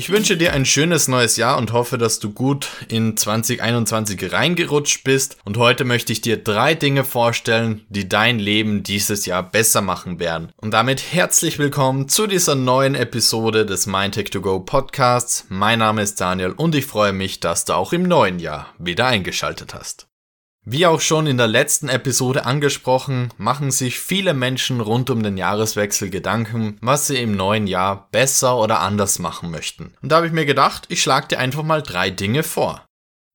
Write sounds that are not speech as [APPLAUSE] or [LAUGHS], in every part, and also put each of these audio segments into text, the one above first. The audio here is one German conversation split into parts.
Ich wünsche dir ein schönes neues Jahr und hoffe, dass du gut in 2021 reingerutscht bist. Und heute möchte ich dir drei Dinge vorstellen, die dein Leben dieses Jahr besser machen werden. Und damit herzlich willkommen zu dieser neuen Episode des MindTech 2 Go Podcasts. Mein Name ist Daniel und ich freue mich, dass du auch im neuen Jahr wieder eingeschaltet hast. Wie auch schon in der letzten Episode angesprochen, machen sich viele Menschen rund um den Jahreswechsel Gedanken, was sie im neuen Jahr besser oder anders machen möchten. Und da habe ich mir gedacht, ich schlage dir einfach mal drei Dinge vor.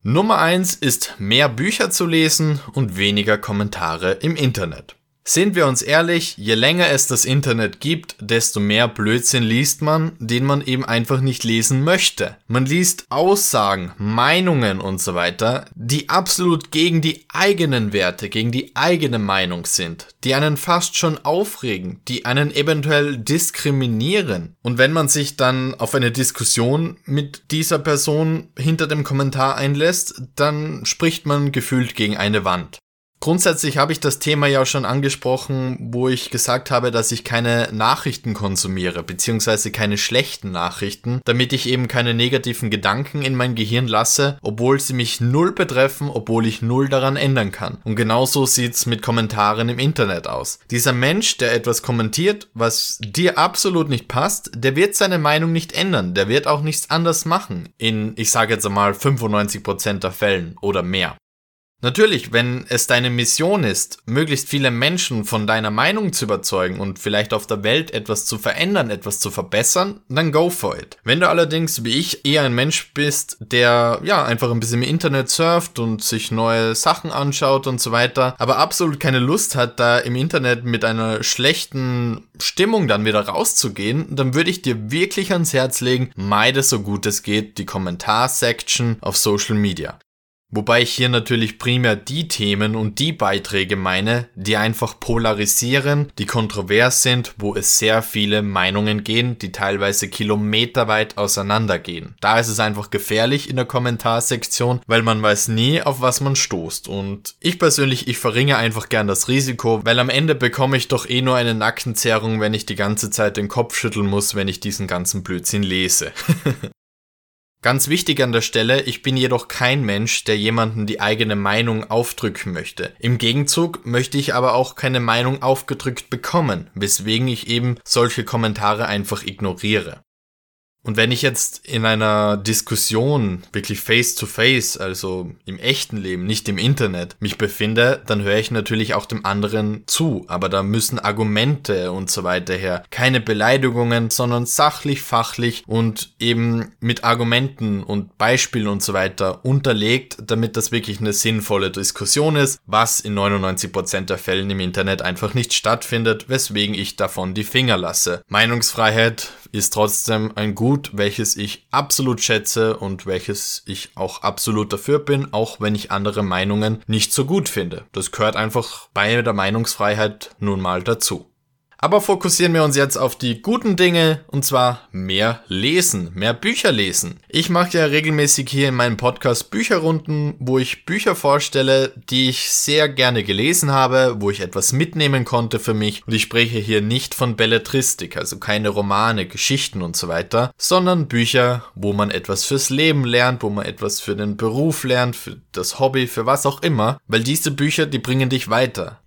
Nummer eins ist mehr Bücher zu lesen und weniger Kommentare im Internet. Sind wir uns ehrlich, je länger es das Internet gibt, desto mehr Blödsinn liest man, den man eben einfach nicht lesen möchte. Man liest Aussagen, Meinungen und so weiter, die absolut gegen die eigenen Werte, gegen die eigene Meinung sind, die einen fast schon aufregen, die einen eventuell diskriminieren. Und wenn man sich dann auf eine Diskussion mit dieser Person hinter dem Kommentar einlässt, dann spricht man gefühlt gegen eine Wand. Grundsätzlich habe ich das Thema ja schon angesprochen, wo ich gesagt habe, dass ich keine Nachrichten konsumiere, beziehungsweise keine schlechten Nachrichten, damit ich eben keine negativen Gedanken in mein Gehirn lasse, obwohl sie mich null betreffen, obwohl ich null daran ändern kann. Und genauso sieht's mit Kommentaren im Internet aus. Dieser Mensch, der etwas kommentiert, was dir absolut nicht passt, der wird seine Meinung nicht ändern, der wird auch nichts anders machen. In, ich sage jetzt einmal, 95% der Fällen oder mehr. Natürlich, wenn es deine Mission ist, möglichst viele Menschen von deiner Meinung zu überzeugen und vielleicht auf der Welt etwas zu verändern, etwas zu verbessern, dann go for it. Wenn du allerdings, wie ich, eher ein Mensch bist, der ja einfach ein bisschen im Internet surft und sich neue Sachen anschaut und so weiter, aber absolut keine Lust hat, da im Internet mit einer schlechten Stimmung dann wieder rauszugehen, dann würde ich dir wirklich ans Herz legen, meide so gut es geht die Kommentarsection auf Social Media. Wobei ich hier natürlich primär die Themen und die Beiträge meine, die einfach polarisieren, die kontrovers sind, wo es sehr viele Meinungen gehen, die teilweise kilometerweit auseinandergehen. Da ist es einfach gefährlich in der Kommentarsektion, weil man weiß nie, auf was man stoßt. Und ich persönlich, ich verringe einfach gern das Risiko, weil am Ende bekomme ich doch eh nur eine Nackenzerrung, wenn ich die ganze Zeit den Kopf schütteln muss, wenn ich diesen ganzen Blödsinn lese. [LAUGHS] Ganz wichtig an der Stelle, ich bin jedoch kein Mensch, der jemanden die eigene Meinung aufdrücken möchte. Im Gegenzug möchte ich aber auch keine Meinung aufgedrückt bekommen, weswegen ich eben solche Kommentare einfach ignoriere. Und wenn ich jetzt in einer Diskussion wirklich face to face, also im echten Leben, nicht im Internet, mich befinde, dann höre ich natürlich auch dem anderen zu. Aber da müssen Argumente und so weiter her. Keine Beleidigungen, sondern sachlich, fachlich und eben mit Argumenten und Beispielen und so weiter unterlegt, damit das wirklich eine sinnvolle Diskussion ist, was in 99% der Fällen im Internet einfach nicht stattfindet, weswegen ich davon die Finger lasse. Meinungsfreiheit ist trotzdem ein Gut, welches ich absolut schätze und welches ich auch absolut dafür bin, auch wenn ich andere Meinungen nicht so gut finde. Das gehört einfach bei der Meinungsfreiheit nun mal dazu. Aber fokussieren wir uns jetzt auf die guten Dinge und zwar mehr lesen, mehr Bücher lesen. Ich mache ja regelmäßig hier in meinem Podcast Bücherrunden, wo ich Bücher vorstelle, die ich sehr gerne gelesen habe, wo ich etwas mitnehmen konnte für mich. Und ich spreche hier nicht von Belletristik, also keine Romane, Geschichten und so weiter, sondern Bücher, wo man etwas fürs Leben lernt, wo man etwas für den Beruf lernt, für das Hobby, für was auch immer, weil diese Bücher, die bringen dich weiter.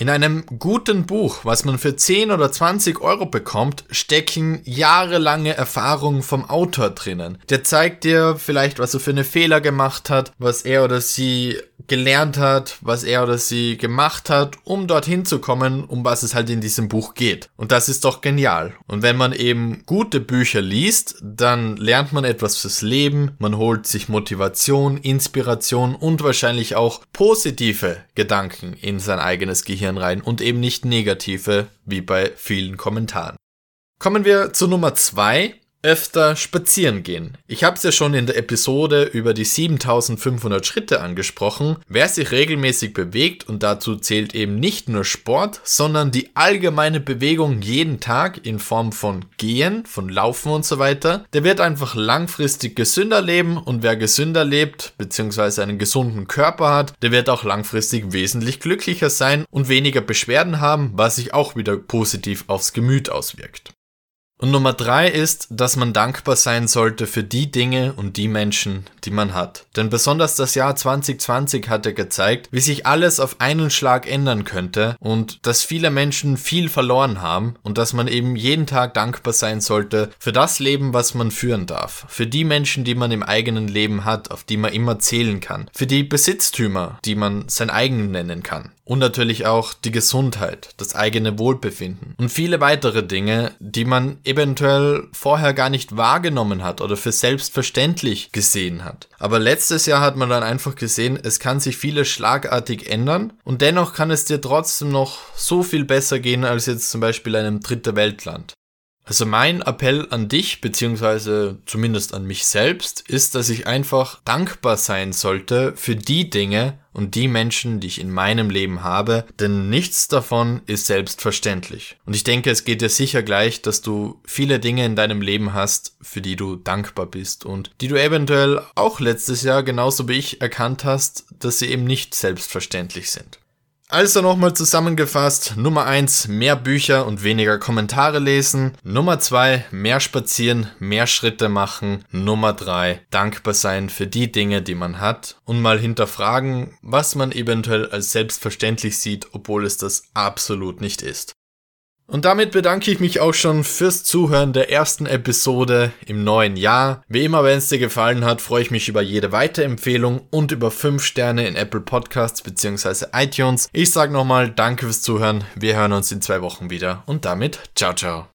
In einem guten Buch, was man für 10 oder 20 Euro bekommt, stecken jahrelange Erfahrungen vom Autor drinnen. Der zeigt dir vielleicht, was er für eine Fehler gemacht hat, was er oder sie gelernt hat, was er oder sie gemacht hat, um dorthin zu kommen, um was es halt in diesem Buch geht. Und das ist doch genial. Und wenn man eben gute Bücher liest, dann lernt man etwas fürs Leben, man holt sich Motivation, Inspiration und wahrscheinlich auch positive Gedanken in sein eigenes Gehirn rein und eben nicht negative, wie bei vielen Kommentaren. Kommen wir zu Nummer zwei öfter spazieren gehen. Ich habe es ja schon in der Episode über die 7500 Schritte angesprochen. Wer sich regelmäßig bewegt und dazu zählt eben nicht nur Sport, sondern die allgemeine Bewegung jeden Tag in Form von Gehen, von Laufen und so weiter, der wird einfach langfristig gesünder leben und wer gesünder lebt bzw. einen gesunden Körper hat, der wird auch langfristig wesentlich glücklicher sein und weniger Beschwerden haben, was sich auch wieder positiv aufs Gemüt auswirkt. Und Nummer drei ist, dass man dankbar sein sollte für die Dinge und die Menschen, die man hat. Denn besonders das Jahr 2020 hat ja gezeigt, wie sich alles auf einen Schlag ändern könnte und dass viele Menschen viel verloren haben und dass man eben jeden Tag dankbar sein sollte für das Leben, was man führen darf. Für die Menschen, die man im eigenen Leben hat, auf die man immer zählen kann. Für die Besitztümer, die man sein eigen nennen kann. Und natürlich auch die Gesundheit, das eigene Wohlbefinden und viele weitere Dinge, die man eventuell vorher gar nicht wahrgenommen hat oder für selbstverständlich gesehen hat. Aber letztes Jahr hat man dann einfach gesehen, es kann sich vieles schlagartig ändern und dennoch kann es dir trotzdem noch so viel besser gehen als jetzt zum Beispiel einem dritte Weltland. Also mein Appell an dich, beziehungsweise zumindest an mich selbst, ist, dass ich einfach dankbar sein sollte für die Dinge und die Menschen, die ich in meinem Leben habe, denn nichts davon ist selbstverständlich. Und ich denke, es geht dir sicher gleich, dass du viele Dinge in deinem Leben hast, für die du dankbar bist und die du eventuell auch letztes Jahr genauso wie ich erkannt hast, dass sie eben nicht selbstverständlich sind. Also nochmal zusammengefasst. Nummer eins mehr Bücher und weniger Kommentare lesen. Nummer zwei mehr spazieren, mehr Schritte machen. Nummer drei dankbar sein für die Dinge, die man hat. Und mal hinterfragen, was man eventuell als selbstverständlich sieht, obwohl es das absolut nicht ist. Und damit bedanke ich mich auch schon fürs Zuhören der ersten Episode im neuen Jahr. Wie immer, wenn es dir gefallen hat, freue ich mich über jede Weiterempfehlung und über 5 Sterne in Apple Podcasts bzw. iTunes. Ich sage nochmal Danke fürs Zuhören. Wir hören uns in zwei Wochen wieder und damit ciao ciao.